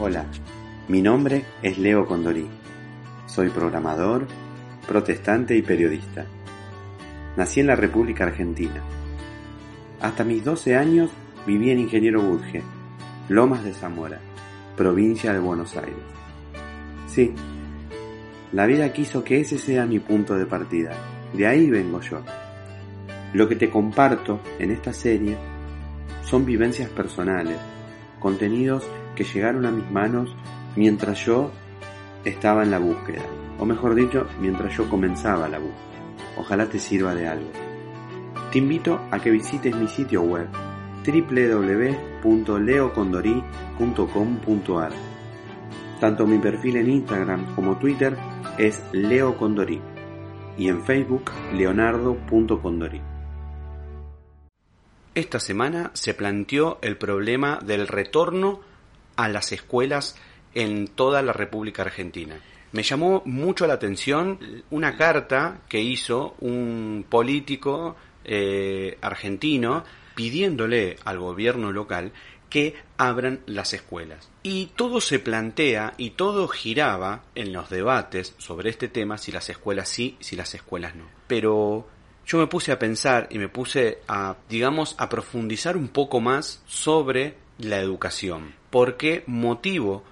Hola, mi nombre es Leo Condorí. Soy programador, protestante y periodista. Nací en la República Argentina. Hasta mis 12 años viví en Ingeniero Budge, Lomas de Zamora, provincia de Buenos Aires. Sí, la vida quiso que ese sea mi punto de partida. De ahí vengo yo. Lo que te comparto en esta serie son vivencias personales, contenidos que llegaron a mis manos mientras yo estaba en la búsqueda, o mejor dicho, mientras yo comenzaba la búsqueda. Ojalá te sirva de algo. Te invito a que visites mi sitio web www.leocondori.com.ar. Tanto mi perfil en Instagram como Twitter es Leo Condorí y en Facebook leonardo.condorí. Esta semana se planteó el problema del retorno a las escuelas en toda la República Argentina. Me llamó mucho la atención una carta que hizo un político eh, argentino pidiéndole al gobierno local que abran las escuelas. Y todo se plantea y todo giraba en los debates sobre este tema si las escuelas sí, si las escuelas no. Pero yo me puse a pensar y me puse a, digamos, a profundizar un poco más sobre la educación. ¿Por qué motivo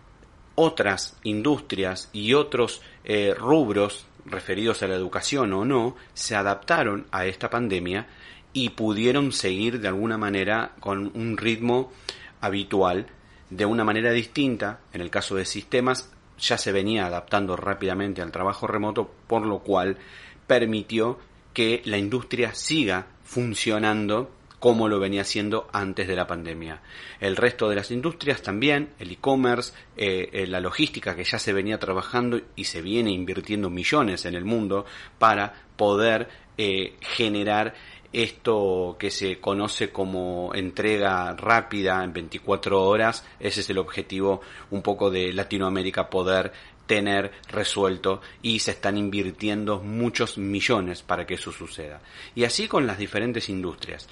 otras industrias y otros eh, rubros referidos a la educación o no se adaptaron a esta pandemia y pudieron seguir de alguna manera con un ritmo habitual de una manera distinta. En el caso de sistemas ya se venía adaptando rápidamente al trabajo remoto, por lo cual permitió que la industria siga funcionando como lo venía haciendo antes de la pandemia. El resto de las industrias también, el e-commerce, eh, eh, la logística que ya se venía trabajando y se viene invirtiendo millones en el mundo para poder eh, generar esto que se conoce como entrega rápida en 24 horas, ese es el objetivo un poco de Latinoamérica poder tener resuelto y se están invirtiendo muchos millones para que eso suceda. Y así con las diferentes industrias.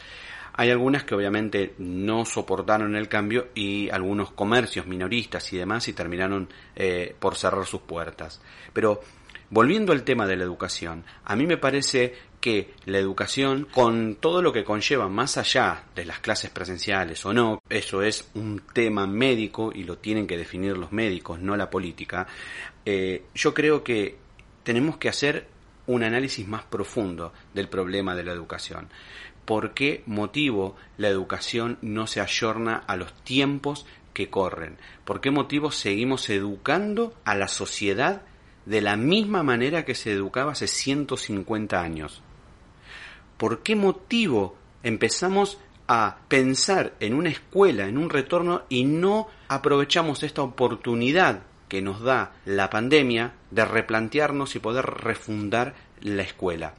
Hay algunas que obviamente no soportaron el cambio y algunos comercios minoristas y demás y terminaron eh, por cerrar sus puertas. Pero volviendo al tema de la educación, a mí me parece que la educación, con todo lo que conlleva más allá de las clases presenciales o no, eso es un tema médico y lo tienen que definir los médicos, no la política, eh, yo creo que tenemos que hacer un análisis más profundo del problema de la educación por qué motivo la educación no se ayorna a los tiempos que corren, por qué motivo seguimos educando a la sociedad de la misma manera que se educaba hace 150 años. ¿Por qué motivo empezamos a pensar en una escuela, en un retorno y no aprovechamos esta oportunidad que nos da la pandemia de replantearnos y poder refundar la escuela?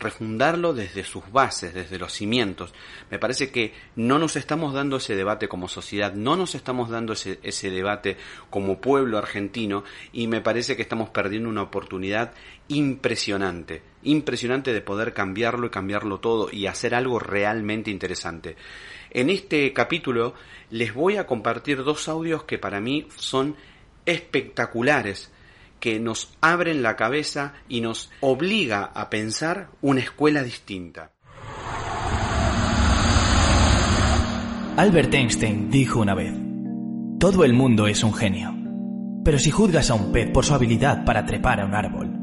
Refundarlo desde sus bases, desde los cimientos. Me parece que no nos estamos dando ese debate como sociedad, no nos estamos dando ese, debate como pueblo argentino y me parece que estamos perdiendo una oportunidad impresionante, impresionante de poder cambiarlo y cambiarlo todo y hacer algo realmente interesante. En este capítulo les voy a compartir dos audios que para mí son espectaculares que nos abren la cabeza y nos obliga a pensar una escuela distinta. Albert Einstein dijo una vez, todo el mundo es un genio, pero si juzgas a un pez por su habilidad para trepar a un árbol,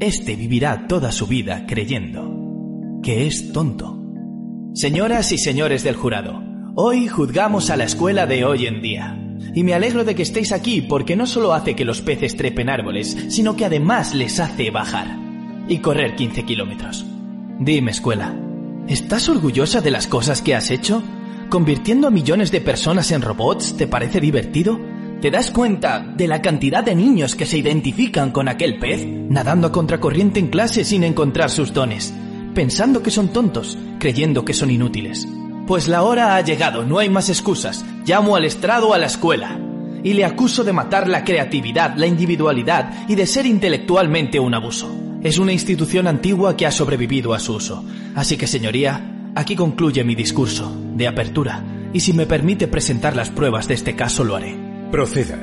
éste vivirá toda su vida creyendo que es tonto. Señoras y señores del jurado, hoy juzgamos a la escuela de hoy en día. Y me alegro de que estéis aquí porque no solo hace que los peces trepen árboles, sino que además les hace bajar y correr 15 kilómetros. Dime, escuela, ¿estás orgullosa de las cosas que has hecho? ¿Convirtiendo a millones de personas en robots te parece divertido? ¿Te das cuenta de la cantidad de niños que se identifican con aquel pez, nadando a contracorriente en clase sin encontrar sus dones, pensando que son tontos, creyendo que son inútiles? Pues la hora ha llegado, no hay más excusas. Llamo al estrado a la escuela. Y le acuso de matar la creatividad, la individualidad y de ser intelectualmente un abuso. Es una institución antigua que ha sobrevivido a su uso. Así que, señoría, aquí concluye mi discurso de apertura. Y si me permite presentar las pruebas de este caso, lo haré. Proceda.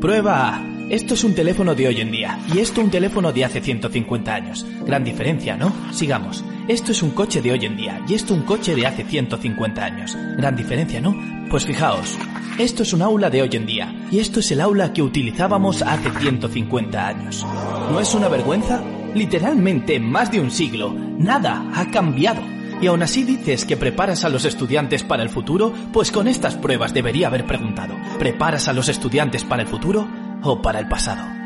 Prueba A. Esto es un teléfono de hoy en día y esto un teléfono de hace 150 años. Gran diferencia, ¿no? Sigamos. Esto es un coche de hoy en día y esto un coche de hace 150 años. Gran diferencia, ¿no? Pues fijaos. Esto es un aula de hoy en día y esto es el aula que utilizábamos hace 150 años. ¿No es una vergüenza? Literalmente en más de un siglo, nada ha cambiado. Y aún así dices que preparas a los estudiantes para el futuro, pues con estas pruebas debería haber preguntado, ¿preparas a los estudiantes para el futuro o para el pasado?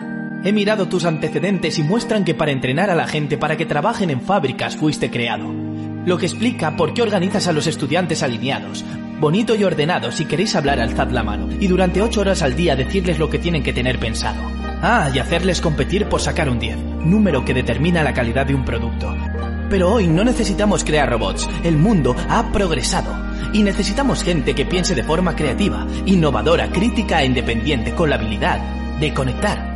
He mirado tus antecedentes y muestran que para entrenar a la gente para que trabajen en fábricas fuiste creado. Lo que explica por qué organizas a los estudiantes alineados, bonito y ordenado si queréis hablar alzad la mano, y durante ocho horas al día decirles lo que tienen que tener pensado. Ah, y hacerles competir por sacar un 10, número que determina la calidad de un producto. Pero hoy no necesitamos crear robots, el mundo ha progresado. Y necesitamos gente que piense de forma creativa, innovadora, crítica e independiente, con la habilidad de conectar.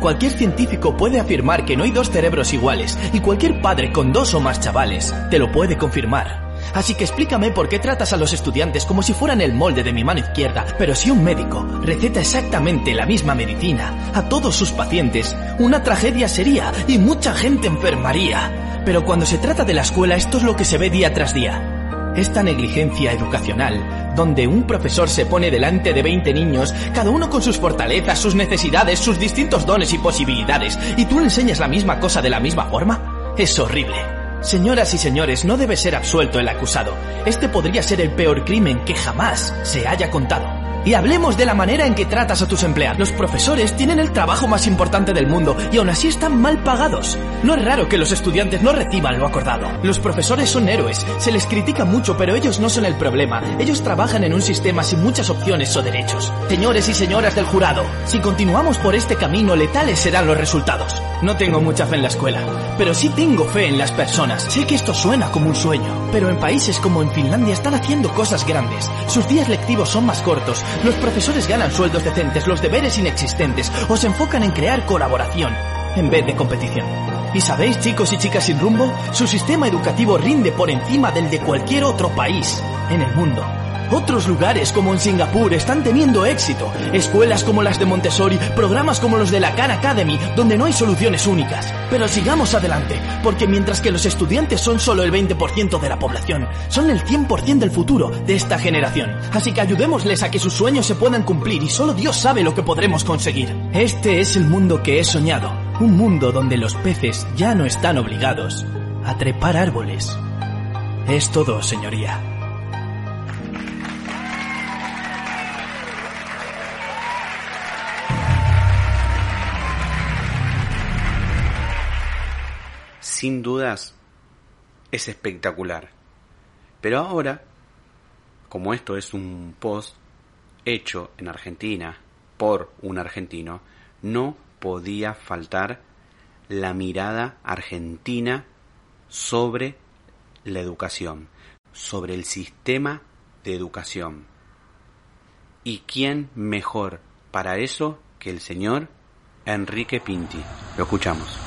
Cualquier científico puede afirmar que no hay dos cerebros iguales, y cualquier padre con dos o más chavales te lo puede confirmar. Así que explícame por qué tratas a los estudiantes como si fueran el molde de mi mano izquierda, pero si un médico receta exactamente la misma medicina a todos sus pacientes, una tragedia sería y mucha gente enfermaría. Pero cuando se trata de la escuela esto es lo que se ve día tras día. Esta negligencia educacional, donde un profesor se pone delante de 20 niños, cada uno con sus fortalezas, sus necesidades, sus distintos dones y posibilidades, y tú enseñas la misma cosa de la misma forma, es horrible. Señoras y señores, no debe ser absuelto el acusado. Este podría ser el peor crimen que jamás se haya contado. Y hablemos de la manera en que tratas a tus empleados. Los profesores tienen el trabajo más importante del mundo y aún así están mal pagados. No es raro que los estudiantes no reciban lo acordado. Los profesores son héroes, se les critica mucho, pero ellos no son el problema. Ellos trabajan en un sistema sin muchas opciones o derechos. Señores y señoras del jurado, si continuamos por este camino, letales serán los resultados. No tengo mucha fe en la escuela, pero sí tengo fe en las personas. Sé que esto suena como un sueño, pero en países como en Finlandia están haciendo cosas grandes. Sus días lectivos son más cortos, los profesores ganan sueldos decentes, los deberes inexistentes, o se enfocan en crear colaboración en vez de competición. Y sabéis, chicos y chicas sin rumbo, su sistema educativo rinde por encima del de cualquier otro país en el mundo. Otros lugares como en Singapur están teniendo éxito. Escuelas como las de Montessori, programas como los de la Khan Academy, donde no hay soluciones únicas. Pero sigamos adelante, porque mientras que los estudiantes son solo el 20% de la población, son el 100% del futuro de esta generación. Así que ayudémosles a que sus sueños se puedan cumplir y solo Dios sabe lo que podremos conseguir. Este es el mundo que he soñado. Un mundo donde los peces ya no están obligados a trepar árboles. Es todo, señoría. Sin dudas es espectacular. Pero ahora, como esto es un post hecho en Argentina por un argentino, no podía faltar la mirada argentina sobre la educación, sobre el sistema de educación. ¿Y quién mejor para eso que el señor Enrique Pinti? Lo escuchamos.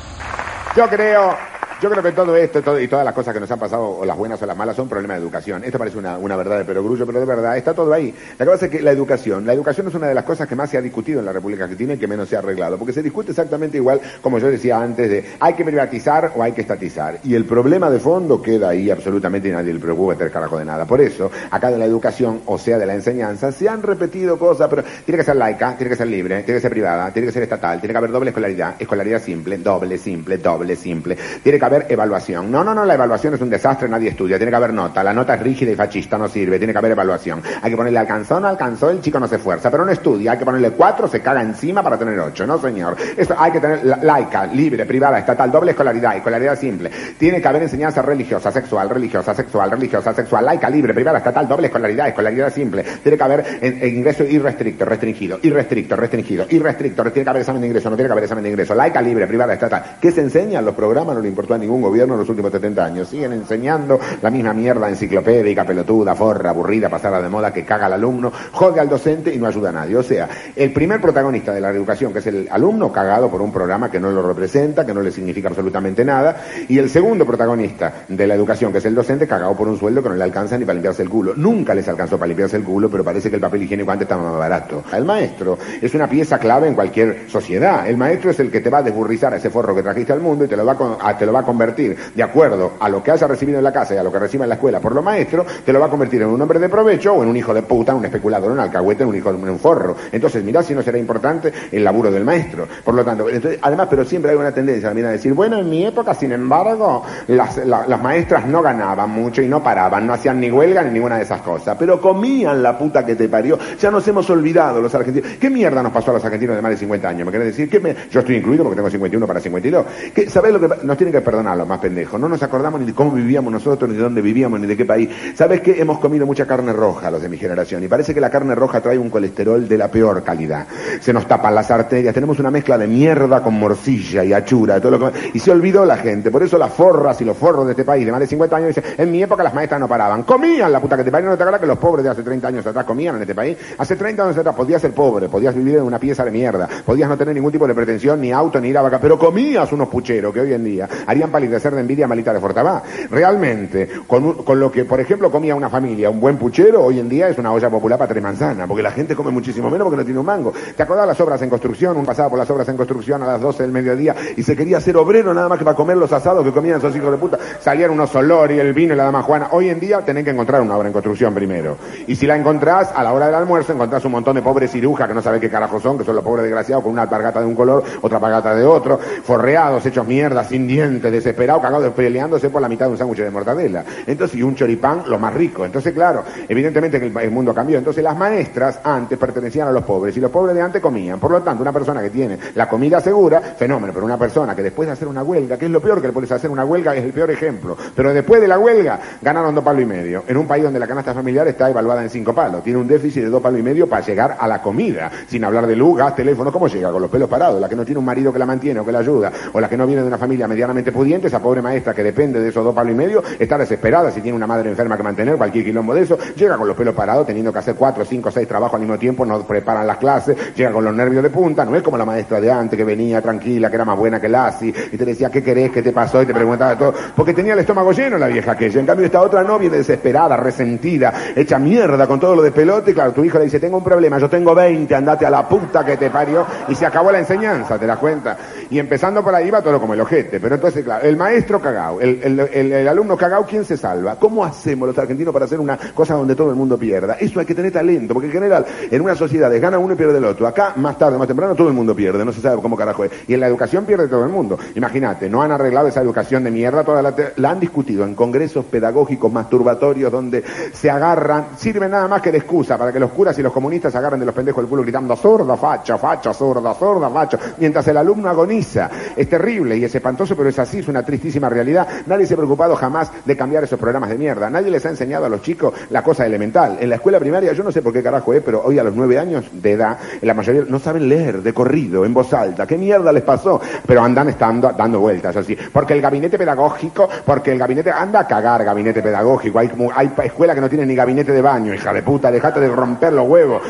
Yo creo yo creo que todo esto y todas las cosas que nos han pasado, o las buenas o las malas, son problemas de educación. Esto parece una, una verdad de perogrullo, pero de verdad está todo ahí. La cosa es que la educación, la educación es una de las cosas que más se ha discutido en la República Argentina y que menos se ha arreglado, porque se discute exactamente igual, como yo decía antes, de hay que privatizar o hay que estatizar. Y el problema de fondo queda ahí absolutamente y nadie le preocupa tener carajo de nada. Por eso, acá de la educación, o sea, de la enseñanza, se han repetido cosas, pero tiene que ser laica, tiene que ser libre, tiene que ser privada, tiene que ser estatal, tiene que haber doble escolaridad, escolaridad simple, doble, simple, doble, simple, tiene que haber evaluación no, no, no, la evaluación es un desastre, nadie estudia, tiene que haber nota, la nota es rígida y fascista, no sirve, tiene que haber evaluación. Hay que ponerle alcanzó, no alcanzó, el chico no se esfuerza, pero no estudia, hay que ponerle cuatro, se caga encima para tener ocho, no señor. Esto hay que tener laica, libre, privada, estatal, doble escolaridad, escolaridad simple. Tiene que haber enseñanza religiosa, sexual, religiosa, sexual, religiosa, sexual, laica, libre, privada, estatal, doble escolaridad, escolaridad simple. Tiene que haber ingreso irrestricto, restringido, irrestricto, restringido, irrestricto, tiene que haber examen de ingreso, no tiene que haber examen de ingreso, laica, libre, privada, estatal. ¿Qué se enseña? Los programas no le importó ningún gobierno en los últimos 70 años. Siguen enseñando la misma mierda enciclopédica, pelotuda, forra, aburrida, pasada de moda, que caga al alumno, jode al docente y no ayuda a nadie. O sea, el primer protagonista de la educación, que es el alumno, cagado por un programa que no lo representa, que no le significa absolutamente nada, y el segundo protagonista de la educación, que es el docente, cagado por un sueldo que no le alcanza ni para limpiarse el culo. Nunca les alcanzó para limpiarse el culo, pero parece que el papel higiénico antes estaba más barato. El maestro es una pieza clave en cualquier sociedad. El maestro es el que te va a desburrizar a ese forro que trajiste al mundo y te lo va a, te lo va a convertir de acuerdo a lo que haya recibido en la casa y a lo que reciba en la escuela por lo maestro, te lo va a convertir en un hombre de provecho o en un hijo de puta, un especulador, un alcahuete, un hijo de un forro. Entonces, mirá si no será importante el laburo del maestro. Por lo tanto, además, pero siempre hay una tendencia también a decir, bueno, en mi época, sin embargo, las, las maestras no ganaban mucho y no paraban, no hacían ni huelga ni ninguna de esas cosas, pero comían la puta que te parió. Ya nos hemos olvidado los argentinos. ¿Qué mierda nos pasó a los argentinos de más de 50 años? ¿Me querés decir? que Yo estoy incluido porque tengo 51 para 52. ¿Qué, ¿Sabés lo que nos tienen que perdonar más pendejos? No nos acordamos ni de cómo vivíamos nosotros, ni de dónde vivíamos, ni de qué país. ¿Sabes qué? Hemos comido mucha carne roja los de mi generación y parece que la carne roja trae un colesterol de la peor calidad. Se nos tapan las arterias, tenemos una mezcla de mierda con morcilla y achura, todo lo que... y se olvidó la gente. Por eso las forras y los forros de este país de más de 50 años dicen, en mi época las maestras no paraban, comían la puta que te parió, no te acuerdas que los pobres de hace 30 años atrás comían en este país. Hace 30 años atrás podías ser pobre, podías vivir en una pieza de mierda, podías no tener ningún tipo de pretensión, ni auto, ni ir a vaca, pero comías unos pucheros que hoy en día harían palidecer de envidia Malita de Fortabá. Realmente, con, con lo que, por ejemplo, comía una familia, un buen puchero, hoy en día es una olla popular para tres manzanas, porque la gente come muchísimo menos porque no tiene un mango. ¿Te acordás las obras en construcción? Un pasaba por las obras en construcción a las 12 del mediodía y se quería ser obrero nada más que para comer los asados que comían esos hijos de puta. Salían unos olor y el vino y la dama Juana. Hoy en día tenés que encontrar una obra en construcción primero. Y si la encontrás, a la hora del almuerzo encontrás un montón de pobres cirujas que no saben qué carajo son, que son los pobres desgraciados con una alpargata de un color, otra alpargata de otro, forreados, hechos mierda, sin dientes, desesperados, cagados, peleándose por la mitad de un sándwich de mortadela. Entonces, y un choripán, lo más rico. Entonces, claro, evidentemente que el, el mundo cambió. Entonces, las maestras antes pertenecían a los pobres y los pobres de antes comían. Por lo tanto, una persona que tiene la comida segura, fenómeno, pero una persona que después de hacer una huelga, que es lo peor que le puedes hacer una huelga, es el peor ejemplo. Pero después de la huelga, ganaron dos palos y medio. En un país donde la canasta familiar está evaluada en cinco palos. Tiene un déficit de dos palos y medio para llegar a la comida. Sin hablar de luz, gas, teléfono, ¿cómo llega? Con los pelos parados. La que no tiene un marido que la mantiene o que la ayuda, o la que no viene de una familia medianamente pudiente, esa pobre maestra que depende de esos dos palos y medio, está desesperada si tiene una madre enferma que mantener, cualquier quilombo de eso, llega con los pelos parados, teniendo que hacer cuatro, cinco, seis trabajos al mismo tiempo, no preparan las clases, llega con los nervios de punta, no es como la maestra de antes que venía tranquila, que era más buena que Lassi, y te decía, ¿qué querés? ¿Qué te pasó? Y te preguntaba todo, porque tenía el estómago lleno la vieja aquella. En cambio, esta otra novia desesperada, resentida, hecha mierda con todo lo de pelote, y claro, tu hijo le dice, tengo un problema, yo tengo 20, andate a la puta que te parió, y se acabó la enseñanza, ¿te das cuenta? Y empezando por ahí va todo como el ojete, pero entonces, el maestro cagao, el, el, el, el alumno cagao, ¿quién se salva? ¿Cómo hacemos los argentinos para hacer una cosa donde todo el mundo pierda? Eso hay que tener talento, porque en general, en una sociedad gana uno y pierde el otro. Acá, más tarde, más temprano, todo el mundo pierde, no se sabe cómo carajo es. Y en la educación pierde todo el mundo. Imagínate, no han arreglado esa educación de mierda, toda la, la han discutido en congresos pedagógicos masturbatorios donde se agarran, sirven nada más que de excusa para que los curas y los comunistas agarren de los pendejos del culo gritando sorda, facha, facha, sorda, sorda, facha, mientras el alumno agoniza. Es terrible y es espantoso, pero es así, es una tristísima realidad. Nadie se ha preocupado jamás de cambiar esos programas de mierda. Nadie les ha enseñado a los chicos la cosa elemental. En la escuela primaria, yo no sé por qué carajo es, pero hoy a los nueve años de edad, la mayoría no saben leer de corrido, en voz alta. ¿Qué mierda les pasó? Pero andan estando, dando vueltas así. Porque el gabinete pedagógico, porque el gabinete, anda a cagar gabinete pedagógico. Hay, hay escuelas que no tienen ni gabinete de baño, hija de puta, dejate de romper los huevos.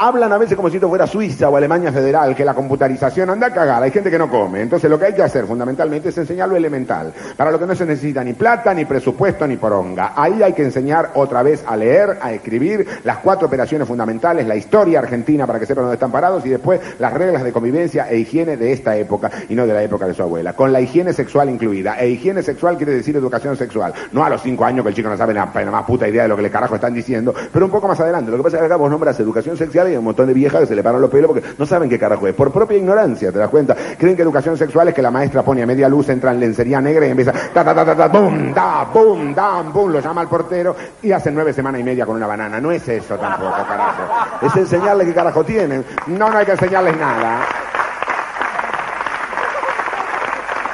Hablan a veces como si esto fuera Suiza o Alemania Federal, que la computarización anda a cagar, hay gente que no come. Entonces lo que hay que hacer fundamentalmente es enseñar lo elemental, para lo que no se necesita ni plata, ni presupuesto, ni poronga. Ahí hay que enseñar otra vez a leer, a escribir las cuatro operaciones fundamentales, la historia argentina para que sepan dónde están parados y después las reglas de convivencia e higiene de esta época y no de la época de su abuela, con la higiene sexual incluida. E higiene sexual quiere decir educación sexual, no a los cinco años que el chico no sabe la, más puta idea de lo que le carajo están diciendo, pero un poco más adelante. Lo que pasa es que acá vos nombras educación sexual y hay un montón de viejas que se le paran los pelos porque no saben qué carajo es, por propia ignorancia, ¿te das cuenta? Creen que educación sexual es que la maestra pone a media luz, entra en lencería negra y empieza ta ta ta ta, ta bum, da, bum, da, bum, lo llama al portero y hace nueve semanas y media con una banana. No es eso tampoco, carajo. Es enseñarle qué carajo tienen. No, no hay que enseñarles nada.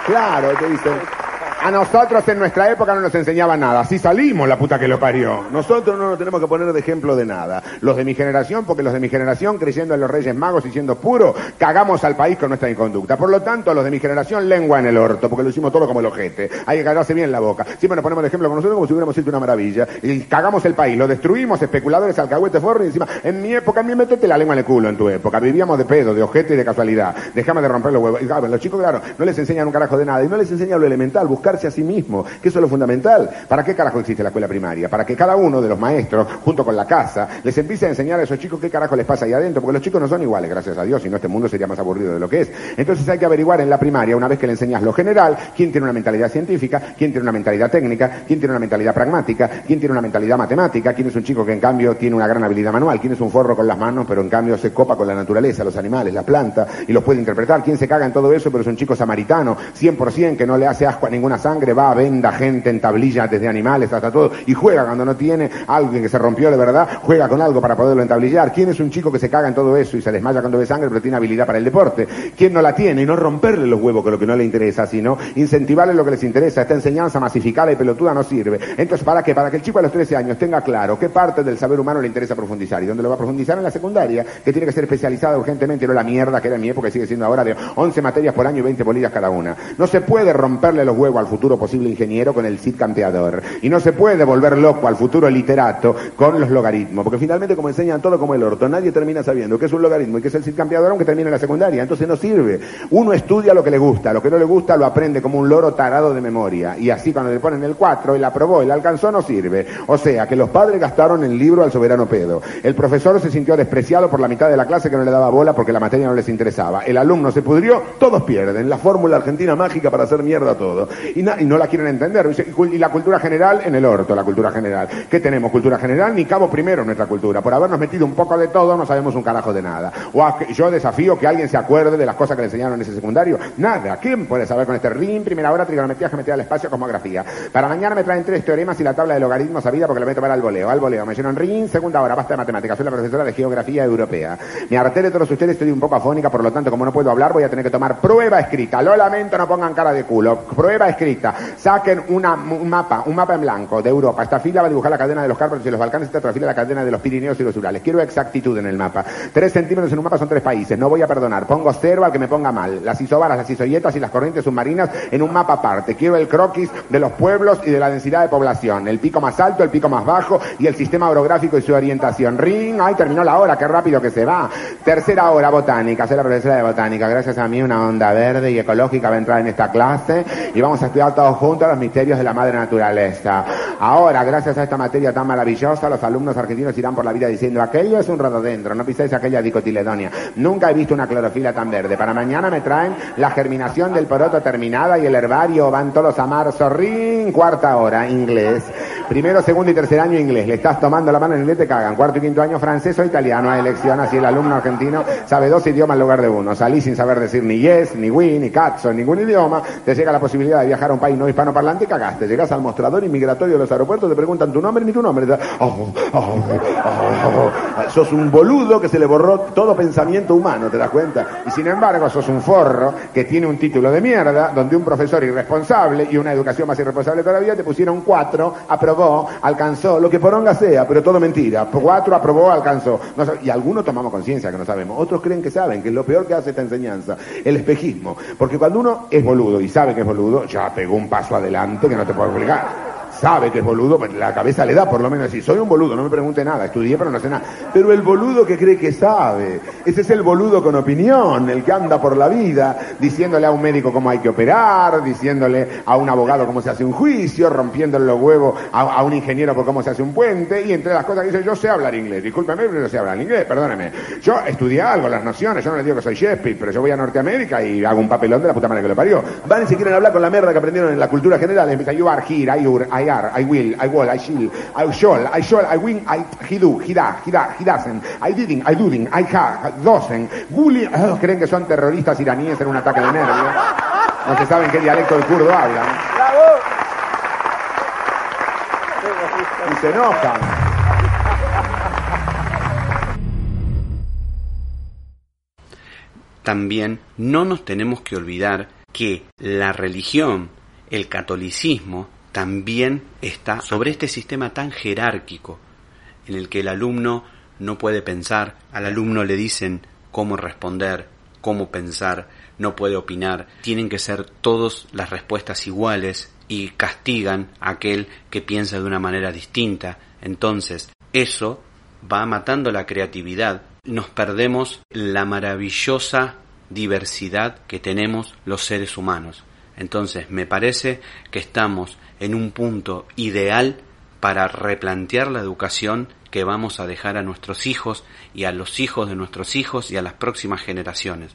Claro, te dicen, A nosotros en nuestra época no nos enseñaba nada. Así salimos, la puta que lo parió. Nosotros no nos tenemos que poner de ejemplo de nada. Los de mi generación, porque los de mi generación, creyendo en los Reyes Magos y siendo puro, cagamos al país con nuestra inconducta. Por lo tanto, los de mi generación, lengua en el orto, porque lo hicimos todo como el ojete. Hay que cagarse bien la boca. Siempre nos ponemos de ejemplo con nosotros como si hubiéramos hecho una maravilla. Y cagamos el país, lo destruimos, especuladores, alcahuetes, forros, y encima, en mi época, a mí metete la lengua en el culo en tu época. Vivíamos de pedo, de ojete y de casualidad. Dejame de romper los huevos. Claro, los chicos, claro, no les enseñan un carajo de nada. Y no les enseñan lo elemental, buscarse a sí mismo, que eso es lo fundamental. ¿Para qué carajo existe la escuela primaria? Para que cada uno de los maestros, junto con la casa, les empiece a enseñar a esos chicos qué carajo les pasa ahí adentro, porque los chicos no son iguales, gracias a Dios, si no este mundo sería más aburrido de lo que es. Entonces hay que averiguar en la primaria, una vez que le enseñas lo general, quién tiene una mentalidad científica, quién tiene una mentalidad técnica, quién tiene una mentalidad pragmática, quién tiene una mentalidad matemática, quién es un chico que en cambio tiene una gran habilidad manual, quién es un forro con las manos, pero en cambio se copa con la naturaleza, los animales, la planta, y los puede interpretar, quién se caga en todo eso, pero es un chico samaritano, 100%, que no le hace asco a ninguna sangre, va, venda gente en tablillas desde animales hasta todo, y juega cuando no tiene alguien que se rompió de verdad, juega con algo para poderlo entablillar. ¿Quién es un chico que se caga en todo eso y se desmaya cuando ve sangre, pero tiene habilidad para el deporte? ¿Quién no la tiene? Y no romperle los huevos con lo que no le interesa, sino incentivarle lo que les interesa. Esta enseñanza masificada y pelotuda no sirve. Entonces, ¿para qué? Para que el chico a los 13 años tenga claro qué parte del saber humano le interesa profundizar y dónde lo va a profundizar en la secundaria, que tiene que ser especializada urgentemente, no la mierda que era en mi época y sigue siendo ahora de 11 materias por año y 20 bolillas cada una. No se puede romperle los huevos al futuro posible ingeniero con el CID campeador. Y no se puede volver loco al futuro literato con los logaritmos, porque finalmente como enseñan todo como el orto, nadie termina sabiendo qué es un logaritmo y qué es el CID campeador aunque termine la secundaria, entonces no sirve. Uno estudia lo que le gusta, lo que no le gusta lo aprende como un loro tarado de memoria, y así cuando le ponen el 4, él aprobó, él alcanzó, no sirve. O sea, que los padres gastaron el libro al soberano pedo. El profesor se sintió despreciado por la mitad de la clase que no le daba bola porque la materia no les interesaba. El alumno se pudrió, todos pierden. La fórmula argentina mágica para hacer mierda todo. Y, y no la quieren entender. Y la cultura general en el orto, la cultura general. ¿Qué tenemos? Cultura general, ni cabo primero en nuestra cultura. Por habernos metido un poco de todo, no sabemos un carajo de nada. O yo desafío que alguien se acuerde de las cosas que le enseñaron en ese secundario. Nada. ¿Quién puede saber con este RIM, primera hora, trigonometría, geometría del espacio, cosmografía? Para mañana me traen tres teoremas y la tabla de logaritmos sabida porque la voy a tomar al voleo. Al voleo. Me llenan RIM, segunda hora, basta de matemáticas. Soy la profesora de geografía europea. Me harté de todos ustedes, estoy un poco afónica, por lo tanto, como no puedo hablar, voy a tener que tomar prueba escrita. Lo lamento, no pongan cara de culo. Prueba escrita. Saquen una, un mapa, un mapa en blanco de Europa. Esta fila va a dibujar la cadena de los Cárpatos y los Balcanes, esta otra fila la cadena de los Pirineos y los Urales. Quiero exactitud en el mapa. Tres centímetros en un mapa son tres países. No voy a perdonar. Pongo cero al que me ponga mal. Las isobaras, las isoyetas y las corrientes submarinas en un mapa aparte. Quiero el croquis de los pueblos y de la densidad de población. El pico más alto, el pico más bajo y el sistema orográfico y su orientación. Ring, ay, terminó la hora, qué rápido que se va. Tercera hora, botánica. Soy la profesora de botánica. Gracias a mí una onda verde y ecológica va a entrar en esta clase y vamos a estudiar juntos los misterios de la madre naturaleza. Ahora, gracias a esta materia tan maravillosa, los alumnos argentinos irán por la vida diciendo, aquello es un rododendro, no piséis aquella dicotiledonia. Nunca he visto una clorofila tan verde. Para mañana me traen la germinación del poroto terminada y el herbario van todos a marzo. Ring, cuarta hora, inglés. Primero, segundo y tercer año inglés. Le estás tomando la mano en inglés, te cagan. Cuarto y quinto año francés o italiano a elección. Así el alumno argentino sabe dos idiomas en lugar de uno. Salí sin saber decir ni yes, ni we, ni cazzo, ningún idioma. Te llega la posibilidad de viajar a un país no hispanoparlante y cagaste. Llegas al mostrador inmigratorio de los aeropuertos, te preguntan tu nombre ni tu nombre. Oh, oh, oh, sos un boludo que se le borró todo pensamiento humano, ¿te das cuenta? Y sin embargo, sos un forro que tiene un título de mierda, donde un profesor irresponsable y una educación más irresponsable todavía te pusieron cuatro, aprobó, alcanzó, lo que poronga sea, pero todo mentira. Cuatro aprobó, alcanzó. Y algunos tomamos conciencia que no sabemos, otros creen que saben, que es lo peor que hace esta enseñanza, el espejismo. Porque cuando uno es boludo y sabe que es boludo, ya pegó un paso adelante que no te puedo explicar sabe que es boludo, pues la cabeza le da por lo menos decir, soy un boludo, no me pregunte nada, estudié pero no sé nada. Pero el boludo que cree que sabe, ese es el boludo con opinión, el que anda por la vida diciéndole a un médico cómo hay que operar, diciéndole a un abogado cómo se hace un juicio, rompiéndole los huevos a, un ingeniero por cómo se hace un puente, y entre las cosas que dice, yo sé hablar inglés, discúlpeme, pero no sé hablar inglés, perdóneme. Yo estudié algo, las nociones, yo no le digo que soy Shakespeare, pero yo voy a Norteamérica y hago un papelón de la puta madre que lo parió. Van y si quieren hablar con la mierda que aprendieron en la cultura general, empiezan a ayudar, here, I will, I will, I shall, I shall, I shall, I win, I, he do, he da, he da, he doesn't, I didn't, I doing, I ha, doesn't, bullying, oh, creen que son terroristas iraníes en un ataque de nervios, no se saben qué dialecto el kurdo habla. Y se enojan. También no nos tenemos que olvidar que la religión el catolicismo también está sobre este sistema tan jerárquico en el que el alumno no puede pensar, al alumno le dicen cómo responder, cómo pensar, no puede opinar, tienen que ser todas las respuestas iguales y castigan a aquel que piensa de una manera distinta. Entonces, eso va matando la creatividad. Nos perdemos la maravillosa diversidad que tenemos los seres humanos. Entonces, me parece que estamos en un punto ideal para replantear la educación que vamos a dejar a nuestros hijos y a los hijos de nuestros hijos y a las próximas generaciones.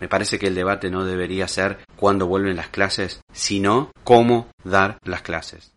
Me parece que el debate no debería ser cuándo vuelven las clases, sino cómo dar las clases.